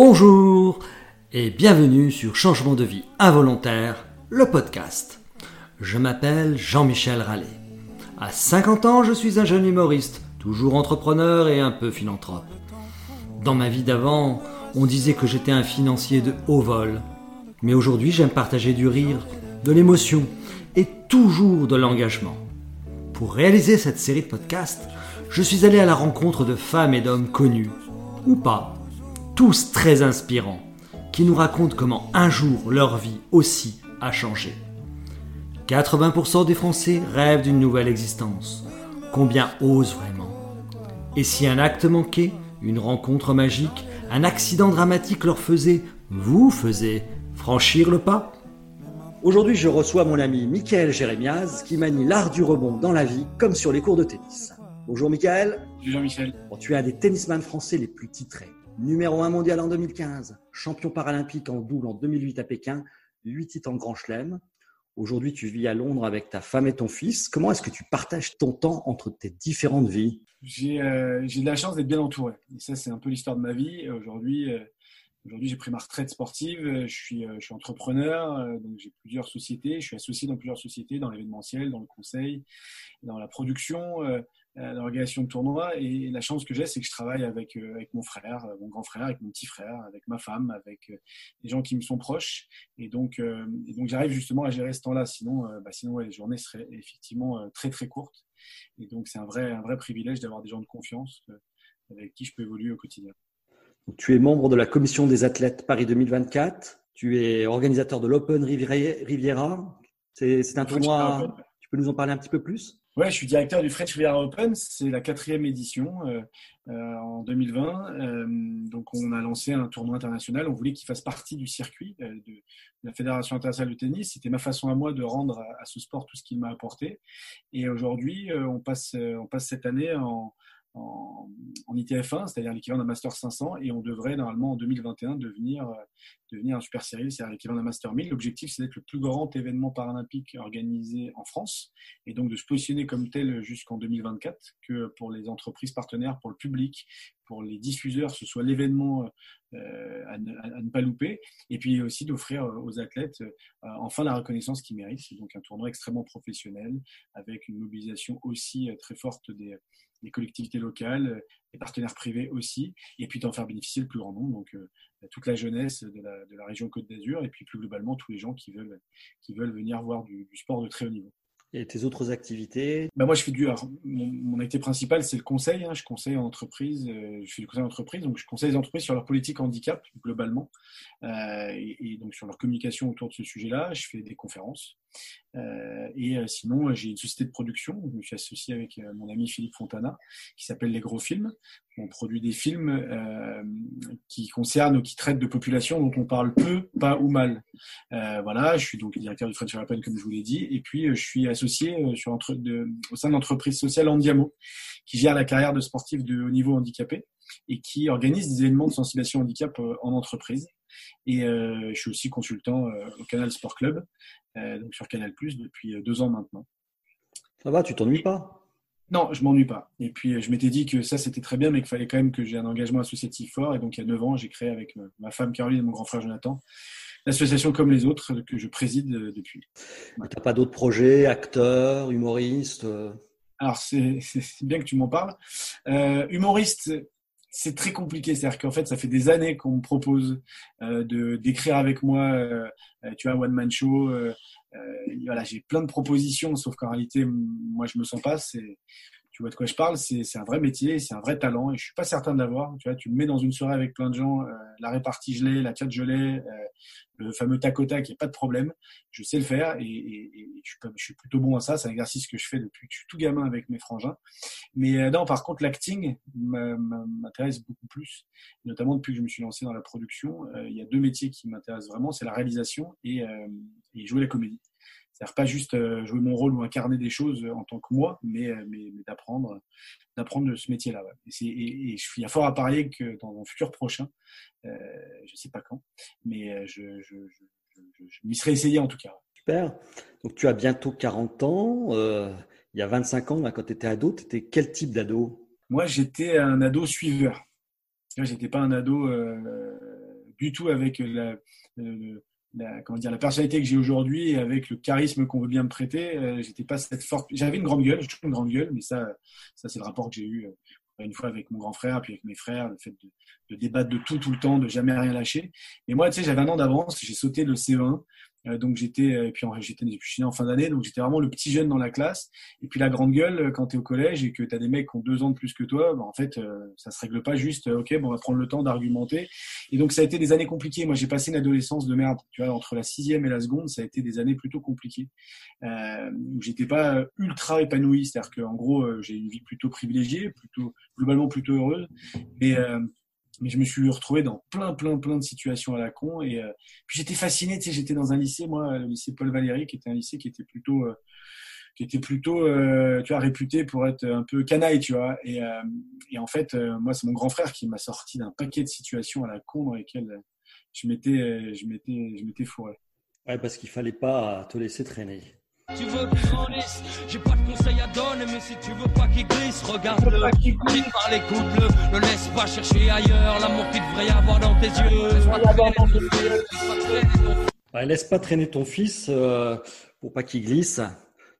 Bonjour et bienvenue sur Changement de vie involontaire, le podcast. Je m'appelle Jean-Michel Rallet. À 50 ans, je suis un jeune humoriste, toujours entrepreneur et un peu philanthrope. Dans ma vie d'avant, on disait que j'étais un financier de haut vol. Mais aujourd'hui, j'aime partager du rire, de l'émotion et toujours de l'engagement. Pour réaliser cette série de podcasts, je suis allé à la rencontre de femmes et d'hommes connus, ou pas, tous très inspirants, qui nous racontent comment un jour leur vie aussi a changé. 80% des Français rêvent d'une nouvelle existence. Combien osent vraiment? Et si un acte manqué, une rencontre magique, un accident dramatique leur faisait, vous faisait, franchir le pas? Aujourd'hui, je reçois mon ami Michael Jérémiaz qui manie l'art du rebond dans la vie comme sur les cours de tennis. Bonjour Michael. Bonjour Jean-Michel. tu es un des tennisman français les plus titrés numéro 1 mondial en 2015, champion paralympique en double en 2008 à Pékin, 8 titres en Grand Chelem. Aujourd'hui, tu vis à Londres avec ta femme et ton fils. Comment est-ce que tu partages ton temps entre tes différentes vies? Euh, J'ai de la chance d'être bien entouré. Et ça, c'est un peu l'histoire de ma vie. Aujourd'hui, euh, j'ai pris ma retraite sportive. Je suis, euh, je suis entrepreneur. donc j'ai plusieurs sociétés. Je suis associé dans plusieurs sociétés, dans l'événementiel, dans le conseil, dans la production l'organisation de tournois. Et la chance que j'ai, c'est que je travaille avec, euh, avec mon frère, euh, mon grand frère, avec mon petit frère, avec ma femme, avec euh, des gens qui me sont proches. Et donc, donc j'arrive justement à gérer ce temps-là. Sinon, bah, sinon les journées seraient effectivement très très courtes. Et donc, c'est un vrai, un vrai privilège d'avoir des gens de confiance avec qui je peux évoluer au quotidien. tu es membre de la commission des athlètes Paris 2024. Tu es organisateur de l'Open Riviera. C'est un tournoi. Tu peux nous en parler un petit peu plus? Ouais, je suis directeur du French Riviera Open. C'est la quatrième édition euh, euh, en 2020. Euh, donc, on a lancé un tournoi international. On voulait qu'il fasse partie du circuit de, la Fédération internationale de tennis. C'était ma façon à moi de rendre à, ce sport tout ce qu'il m'a apporté. Et aujourd'hui, on passe, on passe cette année en, en, ITF1, c'est-à-dire l'équivalent d'un Master 500, et on devrait normalement en 2021 devenir, euh, devenir un Super Series, c'est-à-dire l'équivalent d'un Master 1000. L'objectif, c'est d'être le plus grand événement paralympique organisé en France, et donc de se positionner comme tel jusqu'en 2024, que pour les entreprises partenaires, pour le public, pour les diffuseurs, ce soit l'événement euh, à, ne, pas louper, et puis aussi d'offrir aux athlètes euh, enfin la reconnaissance qu'ils méritent. C'est donc un tournoi extrêmement professionnel, avec une mobilisation aussi très forte des les collectivités locales, les partenaires privés aussi, et puis d'en faire bénéficier le plus grand nombre, donc euh, toute la jeunesse de la, de la région Côte d'Azur, et puis plus globalement tous les gens qui veulent, qui veulent venir voir du, du sport de très haut niveau. Et tes autres activités? Bah Moi, je fais du. mon, activité principale, c'est le conseil. Hein. Je conseille en entreprise. Euh, je fais du conseil en entreprise. Donc, je conseille les entreprises sur leur politique handicap, globalement. Euh, et, donc, sur leur communication autour de ce sujet-là. Je fais des conférences. Euh, et sinon, j'ai une société de production. Je me suis associé avec mon ami Philippe Fontana, qui s'appelle Les Gros Films. On produit des films qui concernent ou qui traitent de populations dont on parle peu, pas ou mal. voilà, je suis donc directeur du French Open, comme je vous l'ai dit. Et puis, je suis associé euh, au sein de l'entreprise sociale Andiamo, qui gère la carrière de sportifs de haut niveau handicapés et qui organise des événements de sensibilisation handicap euh, en entreprise. Et euh, je suis aussi consultant au Canal Sport Club, donc sur Canal Plus depuis deux ans maintenant. Ça va, tu t'ennuies pas? Non, je m'ennuie pas. Et puis je m'étais dit que ça c'était très bien, mais qu'il fallait quand même que j'ai un engagement associatif fort. Et donc il y a neuf ans, j'ai créé avec ma femme Caroline et mon grand frère Jonathan l'association comme les autres que je préside euh, depuis. Tu n'as pas d'autres projets, acteurs, humoristes euh? Alors, c'est bien que tu m'en parles. Euh, humoriste, c'est très compliqué. C'est-à-dire qu'en fait, ça fait des années qu'on me propose de d'écrire avec moi, tu vois, one man show. voilà, j'ai plein de propositions, sauf qu'en réalité, moi, je me sens pas. C'est tu vois de quoi je parle, c'est un vrai métier, c'est un vrai talent, et je suis pas certain de l'avoir. Tu vois, tu me mets dans une soirée avec plein de gens, euh, la répartie gelée, la chat gelée, euh, le fameux tac au tac, n'y a pas de problème. Je sais le faire, et, je, suis plutôt bon à ça. C'est un exercice que je fais depuis que je suis tout gamin avec mes frangins. Mais euh, non, par contre, l'acting m'intéresse beaucoup plus, notamment depuis que je me suis lancé dans la production. il y a deux métiers qui m'intéressent vraiment, c'est la réalisation et, et jouer la comédie. C'est-à-dire pas juste euh, jouer mon rôle ou incarner des choses en tant que moi, mais, euh, mais, d'apprendre, d'apprendre ce métier-là. Et, et, il y a fort à parier que dans un futur prochain, euh, je ne sais pas quand, mais je, je, m'y serais essayé en tout cas. Super. Donc tu as bientôt 40 ans. il y a 25 ans, quand tu étais ado, tu étais quel type d'ado? Moi, j'étais un ado suiveur. J'étais pas un ado du tout avec la, comment dire, la personnalité que j'ai aujourd'hui avec le charisme qu'on veut bien me prêter. j'étais pas cette forte. J'avais une grande gueule, j'ai toujours une grande gueule, mais ça, ça c'est le rapport que j'ai eu une fois avec mon grand frère, puis avec mes frères, le fait de, de, débattre de tout tout le temps, de jamais rien lâcher. Et moi, tu sais, j'avais un an d'avance, j'ai sauté le C1 euh, donc j'étais, euh, puis j'étais en fin d'année, donc j'étais vraiment le petit jeune dans la classe. Et puis la grande gueule, euh, quand tu es au collège et que tu as des mecs qui ont deux ans de plus que toi, bah, en fait, ça se règle pas juste, ok, bon, on va prendre le temps d'argumenter. Et donc ça a été des années compliquées. Moi, j'ai passé une adolescence de merde. Tu vois, entre la sixième et la seconde, ça a été des années plutôt compliquées euh, j'étais pas ultra épanoui. C'est-à-dire qu'en gros, j'ai une vie plutôt privilégiée, plutôt globalement plutôt heureuse. Mais mais je me suis retrouvé dans plein, plein, plein de situations à la con. Et euh, puis j'étais fasciné, tu sais, j'étais dans un lycée, moi, le lycée Paul Valéry, qui était un lycée qui était plutôt, euh, qui était plutôt, euh, tu vois, réputé pour être un peu canaille, tu vois. Et, et en fait, moi, c'est mon grand frère qui m'a sorti d'un paquet de situations à la con dans lesquelles je m'étais, je m'étais, je m'étais fourré. Ouais, parce qu'il fallait pas te laisser traîner. Tu veux qu'il grandisse, j'ai pas de conseils à donner, mais si tu veux pas qu'il glisse, regarde-le, par les coups ne laisse pas chercher ailleurs l'amour qu'il devrait y avoir dans tes yeux. Laisse pas traîner ton fils euh, pour pas qu'il glisse.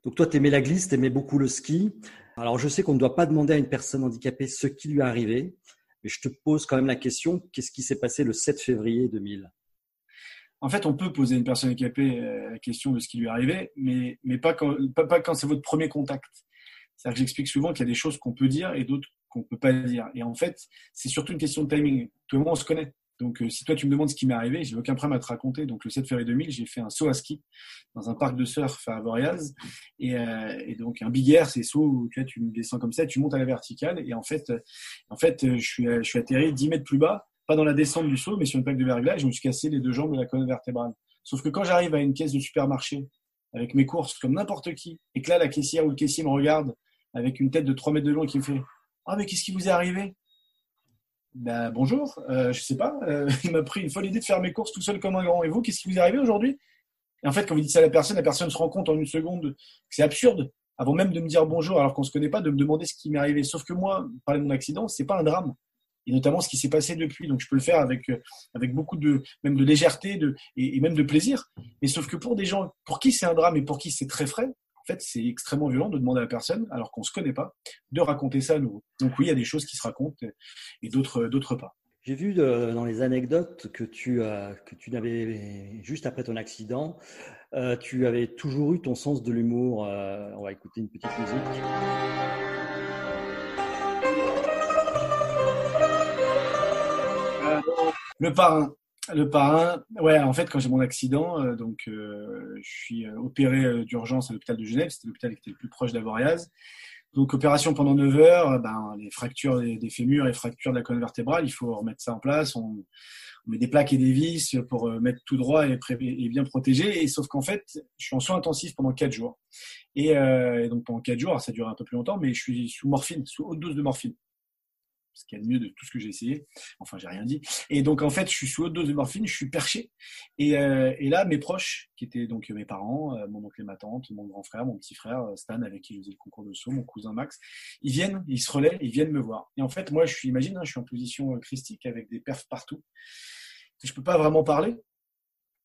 Donc toi, t'aimais la glisse, t'aimais beaucoup le ski. Alors je sais qu'on ne doit pas demander à une personne handicapée ce qui lui est arrivé, mais je te pose quand même la question, qu'est-ce qui s'est passé le 7 février 2000 en fait, on peut poser à une personne handicapée euh, la question de ce qui lui est arrivé, mais, mais pas quand, pas, quand c'est votre premier contact. C'est-à-dire que j'explique souvent qu'il y a des choses qu'on peut dire et d'autres qu'on peut pas dire. Et en fait, c'est surtout une question de timing. Tout le monde, on se connaît. Donc, euh, si toi, tu me demandes ce qui m'est arrivé, j'ai aucun problème à te raconter. Donc, le 7 février 2000, j'ai fait un saut à ski dans un parc de surf à Avoriaz. Et, euh, et donc, un big air, c'est saut où tu, vois, tu descends comme ça, tu montes à la verticale. Et en fait, en fait je, suis, je suis atterri 10 mètres plus bas pas dans la descente du saut, mais sur une plaque de verglas, je me suis cassé les deux jambes de la colonne vertébrale. Sauf que quand j'arrive à une caisse de supermarché, avec mes courses, comme n'importe qui, et que là, la caissière ou le caissier me regarde avec une tête de 3 mètres de long et qui me fait Ah, mais qu'est-ce qui vous est arrivé? Ben, bonjour, euh, je sais pas. Euh, il m'a pris une folle idée de faire mes courses tout seul comme un grand. Et vous, qu'est-ce qui vous est arrivé aujourd'hui? Et en fait, quand vous dites ça à la personne, la personne se rend compte en une seconde que c'est absurde, avant même de me dire bonjour, alors qu'on se connaît pas, de me demander ce qui m'est arrivé. Sauf que moi, parler de mon accident, c'est pas un drame et notamment ce qui s'est passé depuis. Donc je peux le faire avec, euh, avec beaucoup de, même de légèreté de, et, même de plaisir. Mais sauf que pour des gens pour qui c'est un drame et pour qui c'est très frais, en fait, c'est extrêmement violent de demander à la personne, alors qu'on ne se connaît pas, de raconter ça à nouveau. Donc oui, il y a des choses qui se racontent et d'autres, d'autres pas. J'ai vu dans les anecdotes que tu, que tu n'avais, juste après ton accident, euh, tu avais toujours eu ton sens de l'humour. Euh, on va écouter une petite musique. Le parrain. Le parrain, ouais, en fait, quand j'ai mon accident, euh, donc euh, je suis euh, opéré d'urgence à l'hôpital de Genève, c'était l'hôpital qui était le plus proche d'Avoriaz. Donc opération pendant 9 heures, ben, les fractures des, fémurs et fractures de la colonne vertébrale, il faut remettre ça en place. On, met des plaques et des vis pour mettre tout droit et, et bien protégé. Et sauf qu'en fait, je suis en soins intensifs pendant 4 jours. Et, et donc pendant 4 jours, ça dure un peu plus longtemps, mais je suis sous morphine, sous haute dose de morphine ce qui est le mieux de tout ce que j'ai essayé. Enfin, j'ai rien dit. Et donc, en fait, je suis sous haute dose de morphine, je suis perché. Et, euh, et là, mes proches, qui étaient donc mes parents, euh, mon oncle et ma tante, mon grand frère, mon petit frère euh, Stan, avec qui je faisais le concours de saut, mon cousin Max, ils viennent, ils se relaient, ils viennent me voir. Et en fait, moi, je suis, imagine, hein, je suis en position christique avec des perfs partout. Je peux pas vraiment parler,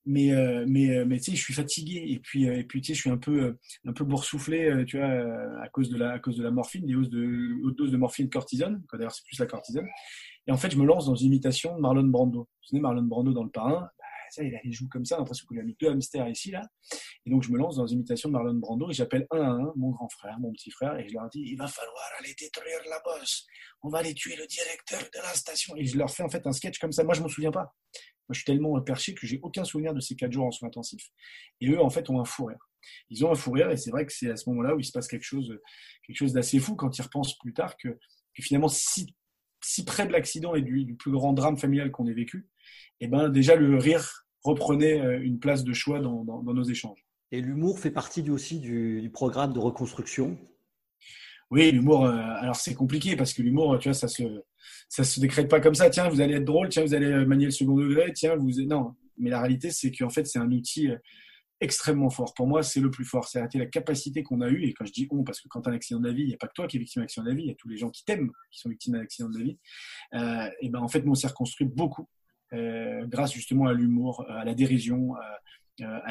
mais euh, mais euh, mais tu sais je suis fatigué. Et puis euh, et puis tu sais je suis un peu un peu boursouflé tu vois à cause de la à cause de la morphine des hausses de haute dose de morphine cortisone d'ailleurs c'est plus la cortisone. Et en fait je me lance dans une imitation de Marlon Brando. Vous savez Marlon Brando dans le parrain? Bah, ça il a les joues comme ça l'impression qu'il a mis deux hamsters ici là. Et donc je me lance dans une imitation de Marlon Brando et j'appelle un à un mon grand frère mon petit frère et je leur dis il va falloir aller détruire la bosse. On va aller tuer le directeur de la station et je leur fais en fait un sketch comme ça. Moi je m'en souviens pas moi, je suis tellement perché que j'ai aucun souvenir de ces quatre jours en soins intensifs. Et eux, en fait, ont un fou rire. Ils ont un fou rire et c'est vrai que c'est à ce moment-là où il se passe quelque chose, quelque chose d'assez fou quand ils repensent plus tard que, finalement, si, près de l'accident et du, plus grand drame familial qu'on ait vécu, eh ben, déjà le rire reprenait euh, une place de choix dans, nos échanges. Et l'humour fait partie aussi du, programme de reconstruction? Oui, l'humour, euh, alors c'est compliqué parce que l'humour, tu vois, ça se, se décrète pas comme ça. Tiens, vous allez être drôle. Tiens, vous allez euh, manier le second degré. Tiens, vous non. Mais la réalité, c'est qu'en fait, c'est un outil euh, extrêmement fort. Pour moi, c'est le plus fort. C'est la capacité qu'on a eue. Et quand je dis on, parce que quand as un accident de la vie, il n'y a pas que toi qui es victime d'un accident de la vie. Il y a tous les gens qui t'aiment qui sont victimes d'un accident de la vie. Et ben en fait, on s'est reconstruit beaucoup grâce justement à l'humour, à la dérision,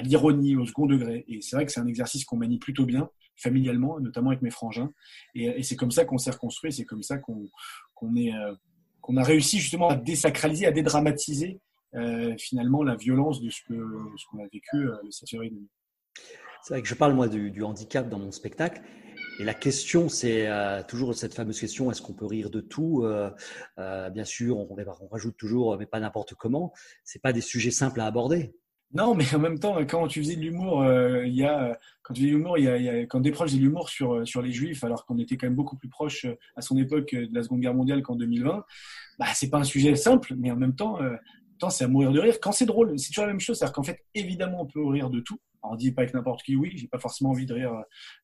l'ironie, au second degré. Et c'est vrai que c'est un exercice qu'on manie plutôt bien familialement, notamment avec mes frangins. Et, c'est comme ça qu'on s'est reconstruit, c'est comme ça qu'on qu'on a réussi justement à désacraliser, à dédramatiser euh, finalement la violence de ce qu'on a vécu euh, le 7 février C'est vrai que je parle moi du, handicap dans mon spectacle. Et la question, c'est euh, toujours cette fameuse question est-ce qu'on peut rire de tout Bien sûr, on, on, rajoute toujours, mais pas n'importe comment. C'est pas des sujets simples à aborder. Non, mais en même temps, quand tu faisais de l'humour, euh, il y a quand tu faisais de l'humour, il y a, quand des proches de l'humour sur euh, sur les juifs, alors qu'on était quand même beaucoup plus proche euh, à son époque de la Seconde Guerre mondiale qu'en 2020. Bah, c'est pas un sujet simple, mais en même temps, temps c'est à mourir de rire. Quand c'est drôle, c'est toujours la même chose, c'est-à-dire qu'en fait, évidemment, on peut rire de tout on dit pas avec n'importe qui, oui, j'ai pas forcément envie de rire,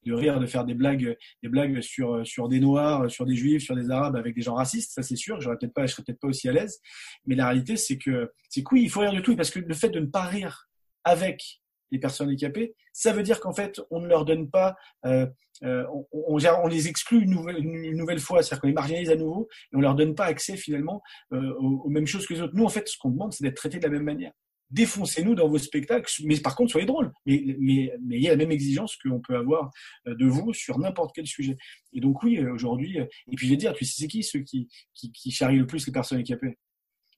de rire, de faire des blagues, des blagues sur sur des noirs, sur des juifs, sur des arabes avec des gens racistes, ça c'est sûr. J'aurais peut-être pas, je serais peut-être pas aussi à l'aise. Mais la réalité, c'est que c'est que oui, il faut rire de tout, parce que le fait de ne pas rire avec les personnes handicapées, ça veut dire qu'en fait, on ne leur donne pas, euh, euh, on, on, les exclut une nouvelle, une nouvelle fois, c'est-à-dire qu'on les marginalise à nouveau et on leur donne pas accès finalement euh, aux, mêmes choses que les autres. Nous, en fait, ce qu'on demande, c'est d'être traités de la même manière. Défoncez-nous dans vos spectacles, mais par contre, soyez drôles. Mais, mais, mais il y a la même exigence qu'on peut avoir de vous sur n'importe quel sujet. Et donc oui, aujourd'hui, et puis je vais dire, tu sais, c'est qui ceux qui, qui, qui charrient le plus les personnes handicapées?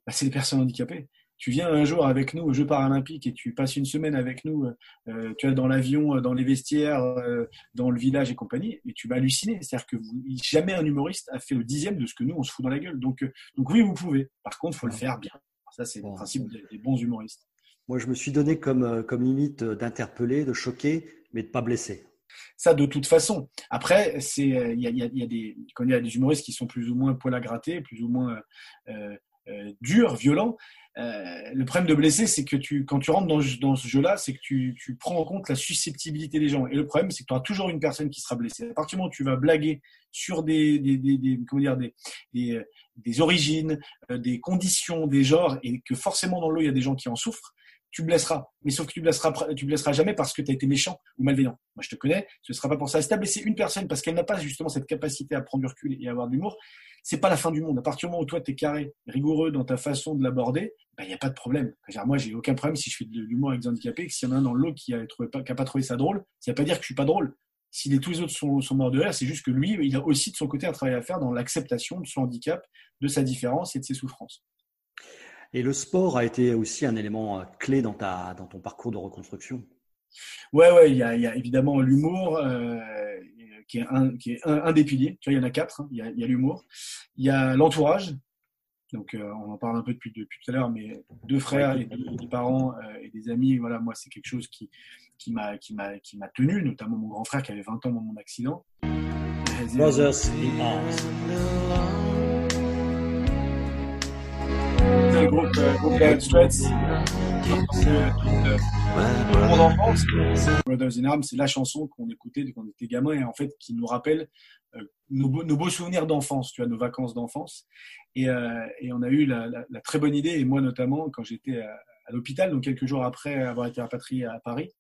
Bah, C'est les personnes handicapées tu viens un jour avec nous aux Jeux paralympiques et tu passes une semaine avec nous, euh, tu es dans l'avion, euh, dans les vestiaires, euh, dans le village et compagnie, et tu vas halluciner. C'est-à-dire que jamais un humoriste a fait le dixième de ce que nous on se fout dans la gueule. Donc, donc oui, vous pouvez. Par contre, faut le faire bien. Ça, c'est le principe des, bons humoristes. Moi, je me suis donné comme, comme limite d'interpeller, de choquer, mais de pas blesser. Ça, de toute façon. Après, c'est il y a, y, a, des quand il y a des humoristes qui sont plus ou moins poil à gratter, plus ou moins euh, durs, violents. Euh, le problème de blesser, c'est que tu, quand tu rentres dans, dans ce jeu-là, c'est que tu, tu, prends en compte la susceptibilité des gens. Et le problème, c'est que tu auras toujours une personne qui sera blessée. À partir du moment où tu vas blaguer sur des, des, des, des comment dire, des, des, origines, euh, des conditions, des genres, et que forcément dans l'eau, il y a des gens qui en souffrent, tu blesseras. Mais sauf que tu blesseras, tu blesseras jamais parce que tu as été méchant ou malveillant. Moi, je te connais, ce sera pas pour ça. Si tu as blessé une personne parce qu'elle n'a pas justement cette capacité à prendre du recul et à avoir de l'humour, c'est pas la fin du monde. À partir du moment où toi, tu es carré, rigoureux dans ta façon de l'aborder, il bah, n'y a pas de problème. Moi, j'ai aucun problème si je fais de l'humour avec des handicapés, que s'il y en a un dans l'eau qui n'a pas, trouvé ça drôle, ça ne veut pas dire que je suis pas drôle. Si les, tous les autres sont, morts de rire, c'est juste que lui, il a aussi de son côté un travail à faire dans l'acceptation de son handicap, de sa différence et de ses souffrances. Et le sport a été aussi un élément euh, clé dans, ta, dans ton parcours de reconstruction? Ouais, ouais, il y a, évidemment l'humour, euh, qui est, un, qui est un, des piliers. Tu vois, il y en a quatre. Hein. Il y a, l'humour. Il y a l'entourage. Donc, euh, on en parle un peu depuis, depuis tout à l'heure, mais deux frères et des parents et des amis, voilà, moi, c'est quelque chose qui, qui m'a, qui m'a, qui m'a tenu, notamment mon grand frère qui avait 20 ans dans mon accident. Brothers in Arms. le groupe, euh, groupe Mon enfance, Brothers in Arms, c'est la chanson qu'on écoutait quand on était gamin et en fait qui nous rappelle euh, nos, beaux, souvenirs d'enfance, tu vois, nos vacances d'enfance. Et, euh, et, on a eu la, la, très bonne idée, et moi notamment, quand j'étais à, l'hôpital, donc quelques jours après avoir été rapatrié à Paris,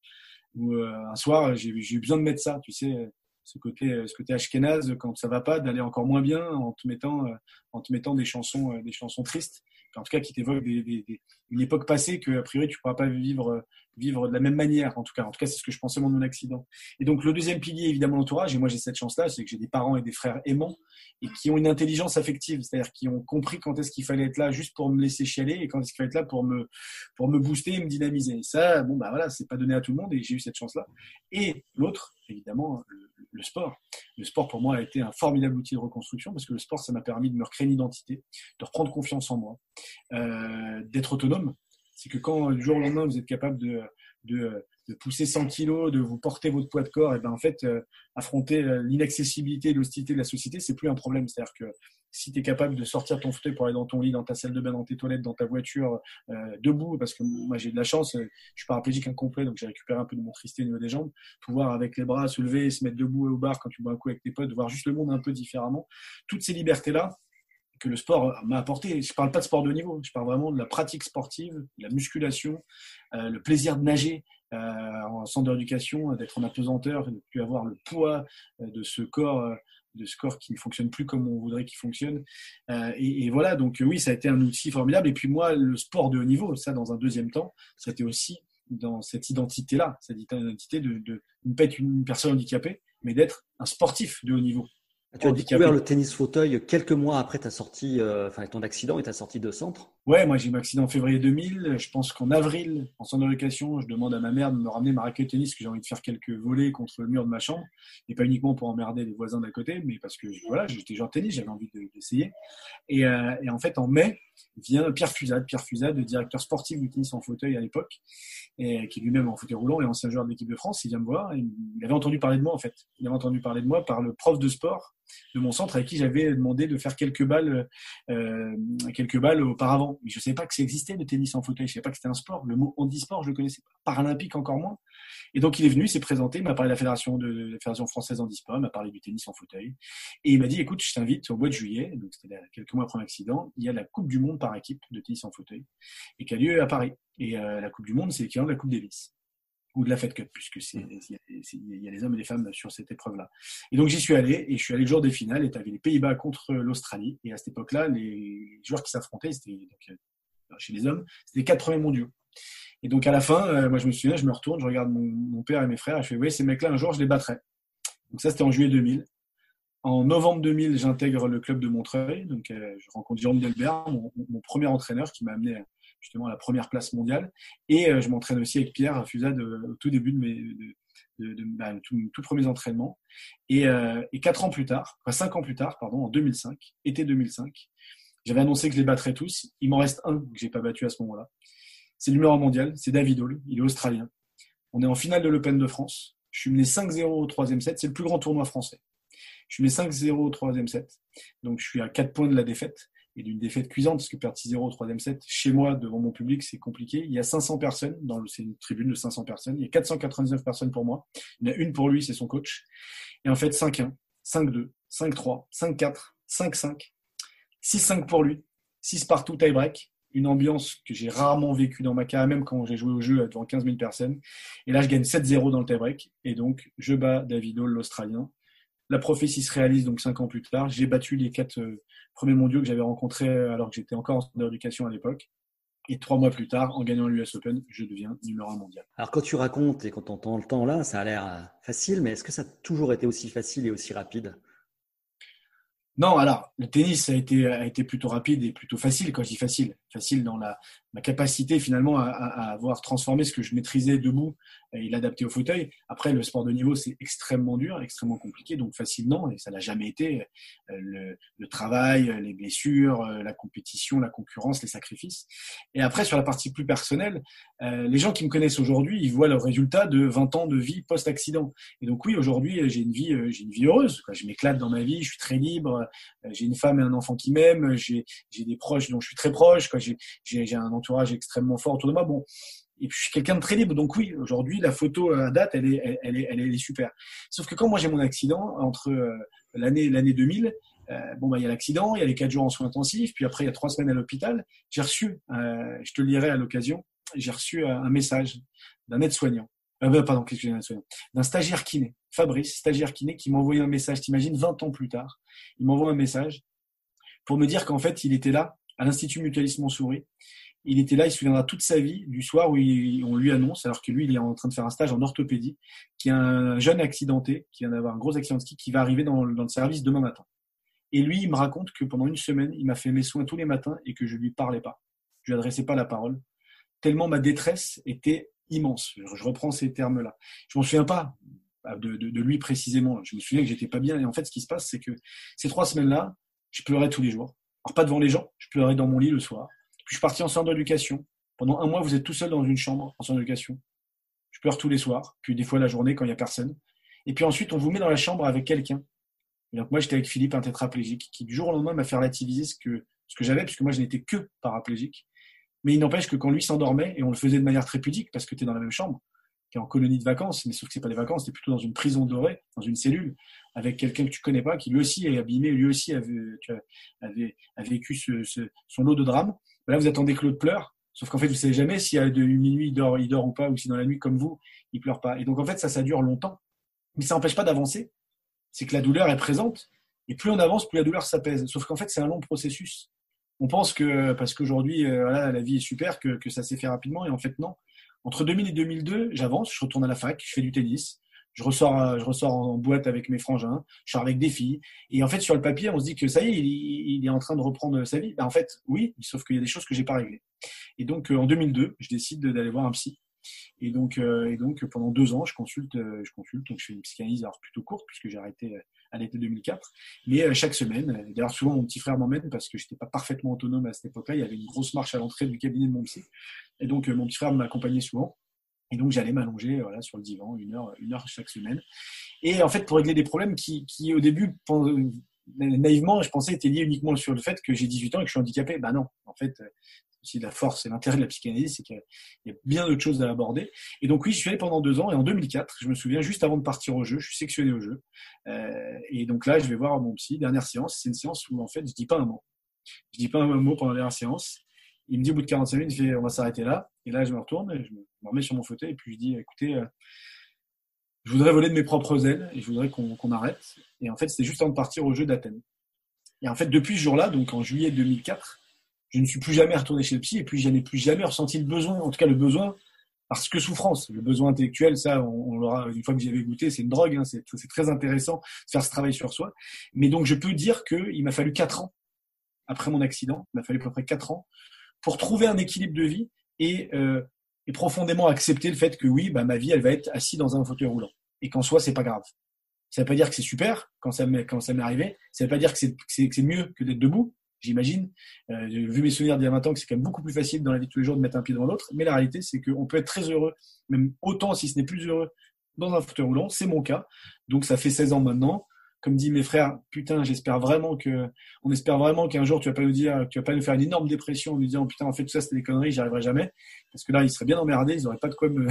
où un soir, j'ai eu besoin de mettre ça, tu sais, ce côté, ce côté ashkénaze quand ça va pas, d'aller encore moins bien en te mettant, en te mettant des chansons, des chansons tristes en tout cas qui t'évoque une époque passée que a priori tu pourras pas vivre vivre de la même manière en tout cas. En tout cas c'est ce que je pensais mon accident et donc le deuxième pilier évidemment l'entourage. Et moi j'ai cette chance là c'est que j'ai des parents et des frères aimants et qui ont une intelligence affective. C'est-à-dire qui ont compris quand est-ce qu'il fallait être là juste pour me laisser chialer et quand est-ce qu'il fallait être là pour me pour me booster et me dynamiser. Et ça bon bah voilà c'est pas donné à tout le monde et j'ai eu cette chance là et l'autre évidemment le sport. Le sport, pour moi, a été un formidable outil de reconstruction parce que le sport, ça m'a permis de me recréer une identité, de reprendre confiance en moi, d'être autonome. C'est que quand, du jour au lendemain, vous êtes capable de, de, pousser 100 kilos, de vous porter votre poids de corps, et ben en fait, euh, affronter euh, l'inaccessibilité et l'hostilité de la société, c'est plus un problème. C'est-à-dire que si tu es capable de sortir ton fauteuil pour aller dans ton lit, dans ta salle de bain, dans tes toilettes, dans ta voiture, euh, debout, parce que moi j'ai de la chance, euh, je suis paraplégique incomplet, donc j'ai récupéré un peu de mon tristé au niveau des jambes, pouvoir avec les bras se lever, se mettre debout au bar quand tu bois un coup avec tes potes, voir juste le monde un peu différemment. Toutes ces libertés-là, que le sport m'a apporté. Je parle pas de sport de niveau, je parle vraiment de la pratique sportive, la musculation, euh, le plaisir de nager euh, en centre d'éducation, d'être en apesanteur, de plus avoir le poids de ce corps de scores qui ne fonctionnent plus comme on voudrait qu'ils fonctionnent. Euh, et, et, voilà, donc oui, ça a été un outil formidable. Et puis moi, le sport de haut niveau, ça dans un deuxième temps, c'était aussi dans cette identité-là, cette identité de, de ne pas être une personne handicapée, mais d'être un sportif de haut niveau. Tu as découvert le tennis fauteuil quelques mois après ta sortie, euh, enfin ton accident et ta sortie de centre Ouais, moi j'ai eu mon accident en février 2000. Je pense qu'en avril, en centre d'éducation, je demande à ma mère de me ramener ma raquette de tennis, que j'ai envie de faire quelques volets contre le mur de ma chambre. Et pas uniquement pour emmerder les voisins d'à côté, mais parce que voilà, j'étais genre tennis, j'avais envie d'essayer. Et, euh, et, en fait, en mai, vient Pierre Fusade, Pierre Fusade, directeur sportif du tennis en fauteuil à l'époque, et qui lui-même en fauteuil roulant et ancien joueur de l'équipe de France. Il vient me voir. il avait entendu parler de moi en fait. Il avait entendu parler de moi par le prof de sport de mon centre avec qui j'avais demandé de faire quelques balles, euh, quelques balles auparavant. Mais je ne savais pas que ça existait le tennis en fauteuil. Je ne savais pas que c'était un sport. Le mot handisport, je le connaissais pas. Paralympique encore moins. Et donc il est venu, il s'est présenté, il m'a parlé de la fédération de la fédération française handisport, il m'a parlé du tennis en fauteuil, et il m'a dit écoute, je t'invite au mois de juillet, donc c'était quelques mois après l'accident, il y a la Coupe du Monde par équipe de tennis en fauteuil, et qui a lieu à Paris. Et euh, la Coupe du Monde, c'est l'équivalent de la Coupe Davis ou de la Fed Cup, puisque c'est il y, a les hommes et les femmes sur cette épreuve-là. Et donc j'y suis allé, et je suis allé le jour des finales, et tu avais les Pays-Bas contre l'Australie, et à cette époque-là, les joueurs qui s'affrontaient, c'était euh, chez les hommes, c'était les quatre premiers mondiaux. Et donc à la fin, euh, moi je me souviens, je me retourne, je regarde mon, mon père et mes frères, et je fais, oui, ces mecs-là, un jour, je les battrai. Donc ça, c'était en juillet 2000. En novembre 2000, j'intègre le club de Montreuil, donc euh, je rencontre Jérôme Delbert, mon, mon, premier entraîneur qui m'a amené justement à la première place mondiale. Et euh, je m'entraîne aussi avec Pierre Fusade au tout début de mes de, de, bah, tout, tout, premiers entraînements. Et, euh, et quatre ans plus tard, enfin cinq ans plus tard, pardon, en 2005, été 2005, j'avais annoncé que je les battrais tous. Il m'en reste un que j'ai pas battu à ce moment-là. C'est le numéro mondial, c'est David Hall, il est australien. On est en finale de l'Open de France. Je suis mené 5-0 au troisième set, c'est le plus grand tournoi français. Je suis mené 5-0 au troisième set, donc je suis à 4 points de la défaite et d'une défaite cuisante, parce que perdre 6-0 au troisième set, chez moi, devant mon public, c'est compliqué. Il y a 500 personnes, dans c'est une tribune de 500 personnes, il y a 499 personnes pour moi, il y en a une pour lui, c'est son coach. Et en fait, 5-1, 5-2, 5-3, 5-4, 5-5, 6-5 pour lui, 6 partout tie-break, une ambiance que j'ai rarement vécue dans ma carrière, même quand j'ai joué au jeu devant 15 000 personnes. Et là, je gagne 7-0 dans le tie-break. Et donc, je bats David Hall, l'Australien. La prophétie se réalise donc 5 ans plus tard. J'ai battu les 4 euh, premiers mondiaux que j'avais rencontrés alors que j'étais encore en centre d'éducation à l'époque. Et trois mois plus tard, en gagnant l'US Open, je deviens numéro un mondial. Alors quand tu racontes et quand on entend le temps là, ça a l'air euh, facile, mais est-ce que ça a toujours été aussi facile et aussi rapide? Non, alors, le tennis a été, a été plutôt rapide et plutôt facile. Quand je dis facile, facile dans la, ma capacité finalement à, à, avoir transformé ce que je maîtrisais debout et l'adapter au fauteuil. Après, le sport de niveau, c'est extrêmement dur, extrêmement compliqué, donc facile non, et ça n'a jamais été. Euh, le, le, travail, les blessures, euh, la compétition, la concurrence, les sacrifices. Et après, sur la partie plus personnelle, euh, les gens qui me connaissent aujourd'hui, ils voient le résultat de 20 ans de vie post-accident. Et donc oui, aujourd'hui, j'ai une vie, j'ai une vie heureuse. Je m'éclate dans ma vie, je suis très libre, j'ai une femme et un enfant qui m'aiment, j'ai des proches dont je suis très proche, j'ai un entourage extrêmement fort autour de moi. Bon, et puis je suis quelqu'un de très libre. Donc oui, aujourd'hui, la photo à date, elle est, elle, est, elle est super. Sauf que quand moi j'ai mon accident entre euh, l'année l'année 2000, euh, bon bah il y a l'accident, il y a les quatre jours en soins intensifs, puis après il y a trois semaines à l'hôpital. J'ai reçu, euh, je te le lirai à l'occasion, j'ai reçu euh, un message d'un aide-soignant. Euh, pardon, j'ai un D'un stagiaire kiné, Fabrice, stagiaire kiné, qui m'a envoyé un message. T'imagines, 20 ans plus tard, il m'envoie un message pour me dire qu'en fait, il était là à l'Institut Mutualisme Souris il était là, il se souviendra toute sa vie du soir où on lui annonce, alors que lui, il est en train de faire un stage en orthopédie, qu'il y a un jeune accidenté, qui vient d'avoir un gros accident de ski, qui va arriver dans, le service demain matin. Et lui, il me raconte que pendant une semaine, il m'a fait mes soins tous les matins et que je lui parlais pas. Je lui adressais pas la parole. Tellement ma détresse était immense. Je reprends ces termes-là. Je m'en souviens pas de, de, lui précisément. Je me souviens que j'étais pas bien. Et en fait, ce qui se passe, c'est que ces trois semaines-là, je pleurais tous les jours. Alors pas devant les gens, je pleurais dans mon lit le soir je suis parti en centre d'éducation. Pendant un mois, vous êtes tout seul dans une chambre en centre d'éducation. Je pleure tous les soirs, puis des fois la journée quand il n'y a personne. Et puis ensuite, on vous met dans la chambre avec quelqu'un. Donc moi, j'étais avec Philippe, un tétraplégique, qui du jour au lendemain m'a fait relativiser ce que, ce que j'avais, puisque moi, je n'étais que paraplégique. Mais il n'empêche que quand lui s'endormait, et on le faisait de manière très pudique, parce que tu es dans la même chambre, tu es en colonie de vacances, mais sauf que c'est pas des vacances, tu es plutôt dans une prison dorée, dans une cellule, avec quelqu'un que tu connais pas, qui lui aussi est abîmé, lui aussi a vécu ce, ce, son lot de drames. Là, vous attendez que l'autre pleure, sauf qu'en fait, vous ne savez jamais si à de minuit, il dort, il dort ou pas, ou si dans la nuit, comme vous, il pleure pas. Et donc, en fait, ça, ça dure longtemps. Mais ça n'empêche pas d'avancer. C'est que la douleur est présente, Et plus on avance, plus la douleur s'apaise. Sauf qu'en fait, c'est un long processus. On pense que parce qu'aujourd'hui, voilà, la vie est super, que, que ça s'est fait rapidement, et en fait non. Entre 2000 et 2002, j'avance, je retourne à la fac, je fais du tennis, je ressors, euh, je ressors en boîte avec mes frangins, je sors avec des filles. Et en fait, sur le papier, on se dit que ça y est, il, est en train de reprendre sa vie. Ben, en fait, oui, sauf qu'il y a des choses que j'ai pas réglées. Et donc, euh, en 2002, je décide d'aller voir un psy. Et donc, euh, et donc, pendant deux ans, je consulte, je consulte. Donc, je fais une psychanalyse alors plutôt courte puisque j'ai arrêté à l'été 2004. Mais chaque semaine, d'ailleurs, souvent mon petit frère m'emmène parce que je n'étais pas parfaitement autonome à cette époque-là. Il y avait une grosse marche à l'entrée du cabinet de mon psy. Et donc, mon petit frère m'accompagnait souvent. Et donc j'allais m'allonger voilà, sur le divan une heure, une heure chaque semaine. Et en fait, pour régler des problèmes qui, qui au début, naïvement, je pensais étaient liés uniquement sur le fait que j'ai 18 ans et que je suis handicapé. Ben non, en fait, aussi la force et l'intérêt de la psychanalyse, c'est qu'il y a bien d'autres choses à aborder. Et donc oui, je suis allé pendant deux ans et en 2004, je me souviens, juste avant de partir au jeu, je suis sectionné au jeu. Euh, et donc là, je vais voir mon psy, dernière séance. C'est une séance où en fait, je dis pas un mot. Je dis pas un mot pendant la dernière séance. Il me dit au bout de 45 minutes, on va s'arrêter là. Et là, je me retourne, et je me remets sur mon fauteuil et puis je dis, écoutez, euh, je voudrais voler de mes propres ailes et je voudrais qu'on arrête. Et en fait, c'était juste avant de partir au jeu d'Athènes. Et en fait, depuis ce jour-là, donc en juillet 2004, je ne suis plus jamais retourné chez le psy et puis je n'ai plus jamais ressenti le besoin, en tout cas le besoin, parce que souffrance. Le besoin intellectuel, ça, on, l'aura une fois que j'y avais goûté, c'est une drogue, hein, c'est très intéressant de faire ce travail sur soi. Mais donc, je peux dire qu'il m'a fallu quatre ans après mon accident, il m'a fallu à peu près quatre ans pour trouver un équilibre de vie et, euh, et profondément accepter le fait que oui, bah, ma vie, elle va être assise dans un fauteuil roulant. Et qu'en soi, c'est pas grave. Ça veut pas dire que c'est super quand ça m'est, quand ça m'est arrivé. Ça veut pas dire que c'est, que c'est, mieux que d'être debout, j'imagine. Euh, vu mes souvenirs d'il y a 20 ans que c'est quand même beaucoup plus facile dans la vie de tous les jours de mettre un pied devant l'autre. Mais la réalité, c'est qu'on peut être très heureux, même autant si ce n'est plus heureux, dans un fauteuil roulant. C'est mon cas. Donc ça fait 16 ans maintenant comme dit mes frères, putain, j'espère vraiment que, on espère vraiment qu'un jour tu vas pas nous dire, tu vas pas nous faire une énorme dépression en nous disant, putain, en fait, tout ça, c'était des conneries, j'y arriverai jamais. Parce que là, ils seraient bien emmerdés, ils n'auraient pas de quoi me,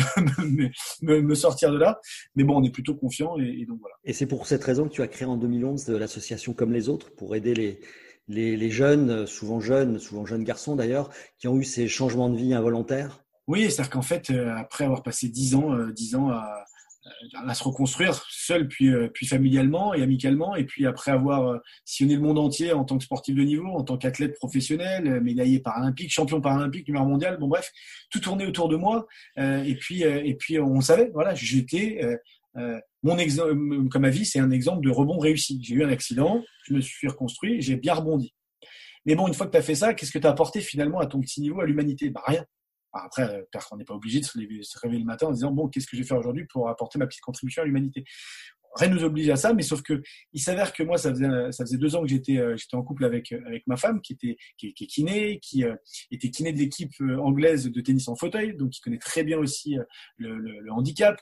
me, me, sortir de là. Mais bon, on est plutôt confiants et, donc voilà. Et c'est pour cette raison que tu as créé en 2011 l'association Comme les autres pour aider les, les, les jeunes, souvent jeunes, souvent jeunes garçons d'ailleurs, qui ont eu ces changements de vie involontaires. Oui, c'est-à-dire qu'en fait, euh, après avoir passé dix ans, euh, dix ans à, à se reconstruire seul, puis, euh, puis familialement et amicalement, et puis après avoir euh, sillonné le monde entier en tant que sportif de niveau, en tant qu'athlète professionnel, euh, médaillé paralympique, champion paralympique, numéro mondial, bon bref, tout tournait autour de moi, et puis et puis on savait, voilà, j'étais mon exemple, comme ma vie, c'est un exemple de rebond réussi. J'ai eu un accident, je me suis reconstruit, j'ai bien rebondi. Mais bon, une fois que tu as fait ça, qu'est-ce que tu as apporté finalement à ton petit niveau, à l'humanité? Bah rien. Après, euh, on n'est pas obligé de se, réveiller le matin en disant bon, qu'est-ce que je vais faire aujourd'hui pour apporter ma petite contribution à l'humanité? Rien nous oblige à ça, mais sauf que il s'avère que moi, ça faisait, deux ans que j'étais, euh, en couple avec, euh, avec ma femme, qui était, qui, est kiné, qui euh, était kiné de l'équipe anglaise de tennis en fauteuil, donc qui connaît très bien aussi le, handicap,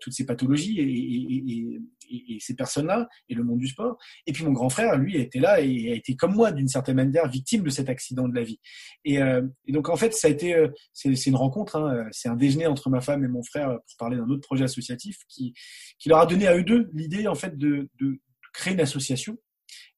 toutes ces pathologies et, ces personnes-là et le monde du sport. Et puis mon grand frère, lui, était là et a été comme moi, d'une certaine manière, victime de cet accident de la vie. Et, donc en fait, ça a été, c'est une rencontre, hein, c'est un déjeuner entre ma femme et mon frère pour parler d'un autre projet associatif qui, qui leur a donné à eux l'idée en fait de, créer une association.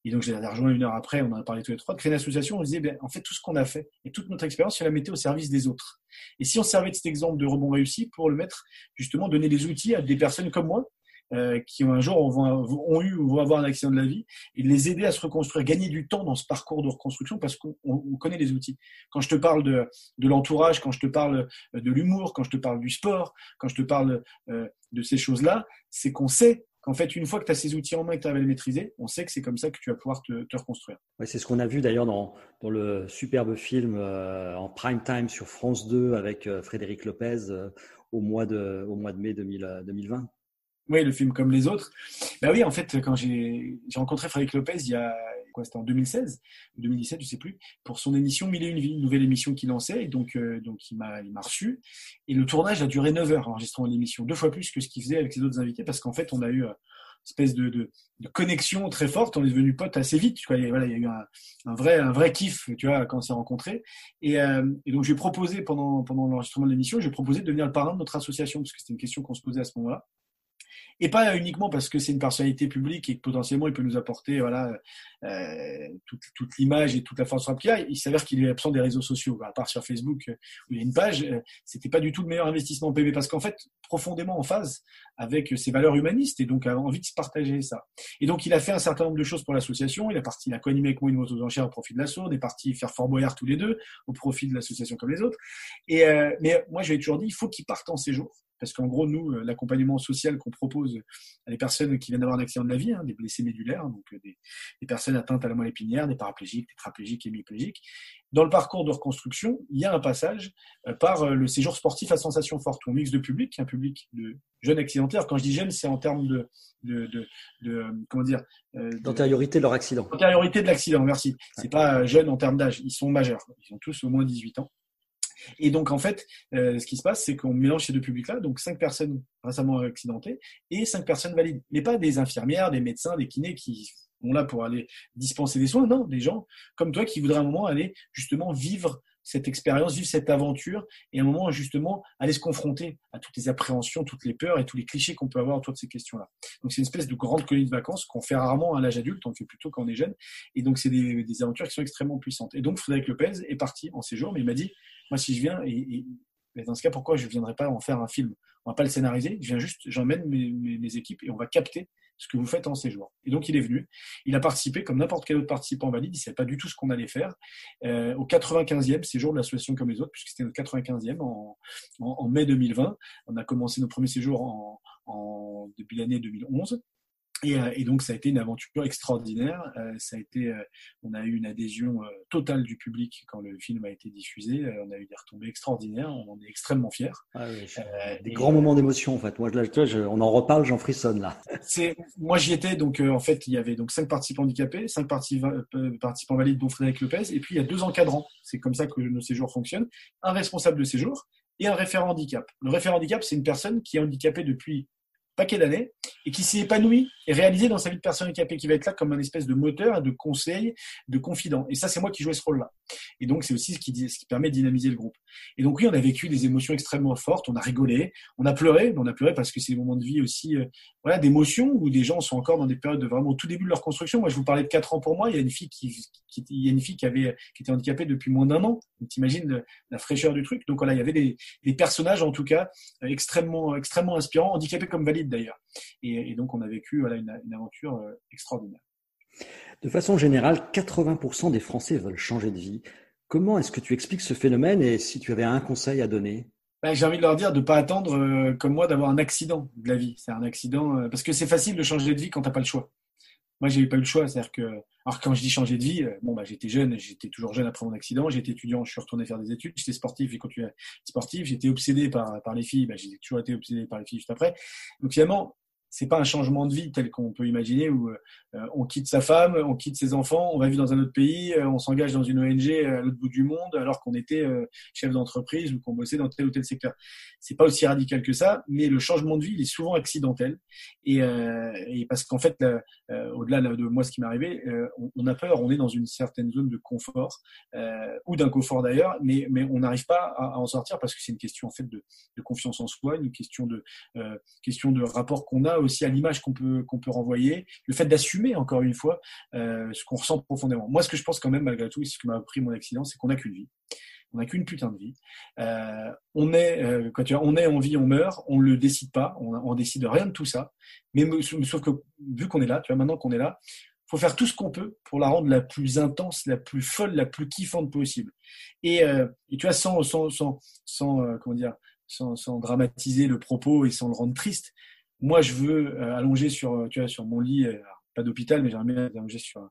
Et donc, j'ai rejoint une heure après, on en a parlé tous les trois, de créer une association. On disait, ben, en fait, tout ce qu'on a fait et toute notre expérience, c'est la mettait au service des autres. Et si on servait de cet exemple de rebond réussi pour le mettre, justement, donner des outils à des personnes comme moi, euh, qui un jour ont, eu ou vont avoir un accident de la vie, et les aider à se reconstruire, gagner du temps dans ce parcours de reconstruction parce qu'on connaît les outils. Quand je te parle de, l'entourage, quand je te parle de l'humour, quand je te parle du sport, quand je te parle euh, de ces choses-là, c'est qu'on sait qu'en fait, une fois que tu as ces outils en main et que tu à les maîtriser, on sait que c'est comme ça que tu vas pouvoir te, reconstruire. Ouais, c'est ce qu'on a vu d'ailleurs dans, le superbe film euh, en prime time sur France 2 avec euh, Frédéric Lopez euh, au mois de mai 2020. Oui, le film comme les autres. Bah oui, en fait, quand j'ai rencontré Frédéric Lopez il y a, quoi, c'était en 2016, 2017, je sais plus, pour son émission Mille et une une nouvelle émission qu'il lançait. Et donc, euh, donc il m'a, il reçu. Et le tournage a duré 9 heures, enregistrant l'émission, deux fois plus que ce qu'il faisait avec les autres invités, parce qu'en fait, on a eu euh, une espèce de, de, connexion très forte. On est devenu potes assez vite. Tu vois, voilà, il y a eu un, vrai, un vrai kiff, tu vois, quand on s'est rencontrés. Et, euh, et donc, j'ai proposé pendant, pendant l'enregistrement de l'émission, j'ai proposé de devenir le parrain de notre association, parce que c'était une question qu'on se posait à ce moment-là. Et pas uniquement parce que c'est une personnalité publique et que potentiellement il peut nous apporter voilà euh, toute, toute l'image et toute la force qu'il a. Il s'avère qu'il est absent des réseaux sociaux, à part sur Facebook euh, où il y a une page. Euh, c'était pas du tout le meilleur investissement PB parce qu'en fait profondément en phase avec ses valeurs humanistes et donc a envie de se partager ça. Et donc il a fait un certain nombre de choses pour l'association. Il a parti, il a co-animé avec moi une moto d'enchères au profit de l'assaut. On est parti faire Fort Boyard tous les deux au profit de l'association comme les autres. Et euh, mais moi ai toujours dit il faut qu'il parte en séjour parce qu'en gros, nous, euh, l'accompagnement social qu'on propose à des personnes qui viennent d'avoir un accident de la vie, hein, des blessés médulaires, donc euh, des, personnes atteintes à la moelle épinière, des paraplégiques, tétraplégiques, hémiplégiques, dans le parcours de reconstruction, il y a un passage euh, par le séjour sportif à sensation forte. On mixe de public, un public de jeunes accidentaires. Quand je dis jeunes, c'est en termes de, de, de, comment dire d'antériorité de leur accident. D'antériorité de l'accident, merci. C'est pas jeunes en termes d'âge, ils sont majeurs. Ils ont tous au moins 18 ans. Et donc, en fait, euh, ce qui se passe, c'est qu'on mélange ces deux publics-là, donc cinq personnes récemment accidentées et cinq personnes valides. Mais pas des infirmières, des médecins, des kinés qui sont là pour aller dispenser des soins, non, des gens comme toi qui voudraient à un moment aller justement vivre cette expérience, vivre cette aventure et à un moment justement aller se confronter à toutes les appréhensions, toutes les peurs et tous les clichés qu'on peut avoir autour de ces questions-là. Donc c'est une espèce de grande colonie de vacances qu'on fait rarement à l'âge adulte, on le fait plutôt quand on est jeune. Et donc c'est des, aventures qui sont extrêmement puissantes. Et donc Frédéric Lopez est parti en séjour, mais il m'a dit moi, si je viens, et, dans ce cas, pourquoi je ne viendrai pas en faire un film? On va pas le scénariser, je viens juste, j'emmène mes, équipes et on va capter ce que vous faites en séjour. Et donc, il est venu. Il a participé, comme n'importe quel autre participant valide, il ne savait pas du tout ce qu'on allait faire, euh, au 95e séjour de l'association comme les autres, puisque c'était notre 95e en, mai 2020. On a commencé nos premiers séjours en, en depuis l'année 2011. Euh, et, donc ça a été une aventure extraordinaire. Euh, ça a été, euh, on a eu une adhésion totale du public quand le film a été diffusé. on a eu des retombées extraordinaires. On en est extrêmement fiers. Ah des grands moments d'émotion en fait. Moi, on en reparle, j'en frissonne là. C'est, moi j'y étais. Donc en fait, il y avait donc cinq participants handicapés, cinq participants valides dont Frédéric Lopez, et puis il y a deux encadrants. C'est comme ça que nos séjours fonctionnent. Un responsable de séjour et un référent handicap. Le référent handicap, c'est une personne qui est handicapée depuis paquet d'années et qui s'est épanoui et réalisé dans sa vie de personne handicapée, qui va être là comme un espèce de moteur, de conseil, de confident. Et ça, c'est moi qui jouais ce rôle-là. Et donc, c'est aussi ce qui, permet de dynamiser le groupe. Et donc, oui, on a vécu des émotions extrêmement fortes, on a rigolé, on a pleuré, on a pleuré parce que c'est des moments de vie aussi, euh, voilà, d'émotions où des gens sont encore dans des périodes de vraiment au tout début de leur construction. Moi, je vous parlais de 4 ans pour moi, il y a une fille qui, qui il y a une fille qui avait, qui était handicapée depuis moins d'un an. Donc, t'imagines la fraîcheur du truc. Donc, voilà, il y avait des, des personnages, en tout cas, euh, extrêmement, extrêmement inspirants, handicapés comme valides d'ailleurs. Et, donc, on a vécu voilà, une, une aventure euh, extraordinaire. De façon générale, 80% des Français veulent changer de vie. Comment est-ce que tu expliques ce phénomène et si tu avais un conseil à donner? Ben, J'ai envie de leur dire de ne pas attendre, euh, comme moi, d'avoir un accident de la vie. C'est un accident, euh, parce que c'est facile de changer de vie quand tu n'as pas le choix. Moi, j'ai pas eu le choix. C'est-à-dire que, alors quand je dis changer de vie, bon, bah, j'étais jeune, j'étais toujours jeune après mon accident, j'étais étudiant, je suis retourné faire des études, j'étais sportif, j'ai continué sportif, j'étais obsédé par, par les filles, bah, j'ai toujours été obsédé par les filles juste après. Donc finalement, c'est pas un changement de vie tel qu'on peut imaginer où euh, on quitte sa femme, on quitte ses enfants, on va vivre dans un autre pays, euh, on s'engage dans une ONG à l'autre bout du monde alors qu'on était euh, chef d'entreprise ou qu'on bossait dans tel ou tel secteur. C'est pas aussi radical que ça, mais le changement de vie il est souvent accidentel et, parce qu'en fait au-delà de moi ce qui m'est arrivé, on, a peur, on est dans une certaine zone de confort ou d'inconfort d'ailleurs, mais mais on n'arrive pas à, en sortir parce que c'est une question en fait de, de, confiance en soi, une question de question de rapport qu'on a aussi à l'image qu'on peut, qu'on peut renvoyer, le fait d'assumer encore une fois euh, ce qu'on ressent profondément. Moi, ce que je pense quand même malgré tout, et ce que m'a appris mon accident, c'est qu'on n'a qu'une vie. On n'a qu'une putain de vie. Euh, on est, euh, quand tu on est en vie, on meurt. On le décide pas. On, on décide de rien de tout ça. Mais sauf que vu qu'on est là, tu vois, maintenant qu'on est là, faut faire tout ce qu'on peut pour la rendre la plus intense, la plus folle, la plus kiffante possible. Et, et tu vois, sans, sans, sans comment dire, sans, sans, dramatiser le propos et sans le rendre triste, moi, je veux euh, allonger sur, tu vois, sur mon lit, euh, pas d'hôpital, mais j'aimerais bien allonger sur,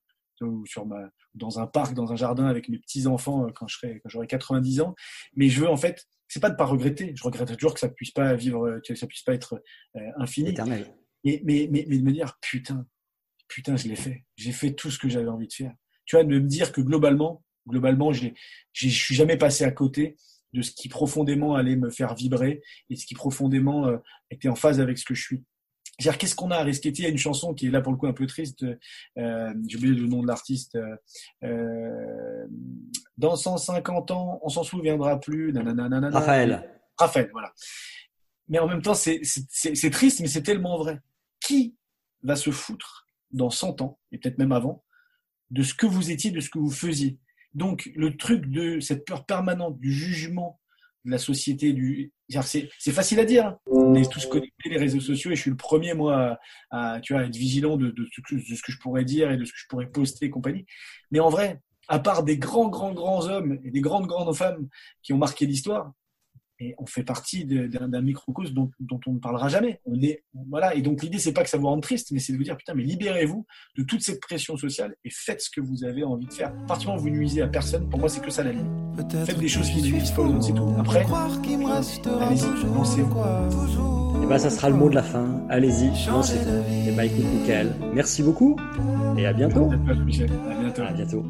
sur ma, dans un parc, dans un jardin avec mes petits enfants euh, quand je serai, quand j'aurai 90 ans. Mais je veux en fait, c'est pas de pas regretter. Je regrette toujours que ça puisse pas vivre, que ça puisse pas être infini. Éternel. Mais, mais, mais, mais, de me dire, putain, putain, je l'ai fait. J'ai fait tout ce que j'avais envie de faire. Tu vois, de me dire que globalement, globalement, je suis jamais passé à côté de ce qui profondément allait me faire vibrer et ce qui profondément euh, était en phase avec ce que je suis. cest qu'est-ce qu'on a à risquer Il y a une chanson qui est là pour le coup un peu triste. Euh, J'ai oublié le nom de l'artiste. Euh, dans 150 ans, on s'en souviendra plus. Raphaël. Raphaël, voilà. mais en même temps, c'est triste, mais c'est tellement vrai. Qui va se foutre dans 100 ans, et peut-être même avant, de ce que vous étiez, de ce que vous faisiez? Donc, le truc de cette peur permanente du jugement de la société, du... c'est facile à dire. Hein. On est tous connectés les réseaux sociaux et je suis le premier, moi, à, tu vois, être vigilant de, de, ce que, je pourrais dire et de ce que je pourrais poster et compagnie. Mais en vrai, à part des grands, grands, grands hommes et des grandes, grandes femmes qui ont marqué l'histoire, et on fait partie d'un microcosme dont, dont, on ne parlera jamais. On est, voilà. Et donc l'idée, c'est pas que ça vous rende triste, mais c'est de vous dire putain, mais libérez-vous de toute cette pression sociale et faites ce que vous avez envie de faire. À vous nuisez à personne, pour moi, c'est que ça la vie. Faites des choses qui ne nuisent pas aux autres, c'est tout. Après, allez-y, lancez-vous. Et ben, ça sera le mot de la fin. Allez-y, lancez-vous. Et ben, écoute, nickel. Merci beaucoup et à bientôt. À bientôt. À bientôt.